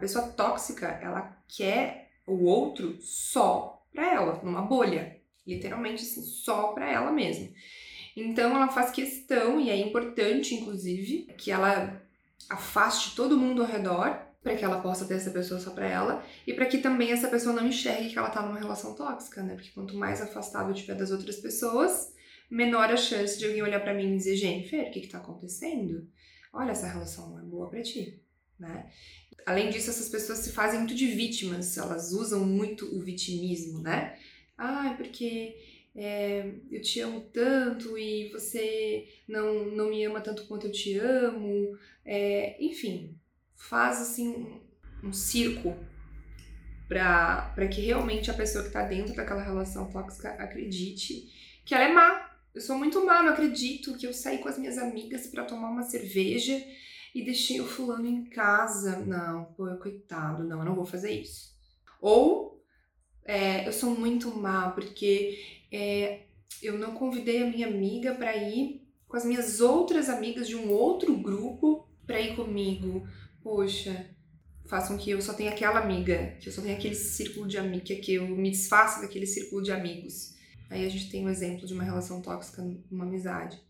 pessoa tóxica, ela quer o outro só pra ela, numa bolha. Literalmente, assim, só pra ela mesma. Então, ela faz questão, e é importante, inclusive, que ela afaste todo mundo ao redor para que ela possa ter essa pessoa só para ela e para que também essa pessoa não enxergue que ela tá numa relação tóxica, né? Porque quanto mais afastado eu tiver das outras pessoas, menor a chance de alguém olhar para mim e dizer: Jennifer, o que que tá acontecendo? Olha, essa relação não é boa para ti, né? Além disso, essas pessoas se fazem muito de vítimas, elas usam muito o vitimismo, né? Ah, porque é, eu te amo tanto e você não, não me ama tanto quanto eu te amo. É, enfim, faz assim um, um circo para que realmente a pessoa que está dentro daquela relação tóxica acredite que ela é má. Eu sou muito má, não acredito que eu saí com as minhas amigas para tomar uma cerveja e deixei o fulano em casa. Não, pô, coitado, não, eu não vou fazer isso. Ou é, eu sou muito má porque é, eu não convidei a minha amiga para ir com as minhas outras amigas de um outro grupo para ir comigo. Poxa, façam que eu só tenha aquela amiga, que eu só tenha aquele círculo de amiga, que eu me desfaça daquele círculo de amigos. Aí a gente tem um exemplo de uma relação tóxica numa amizade.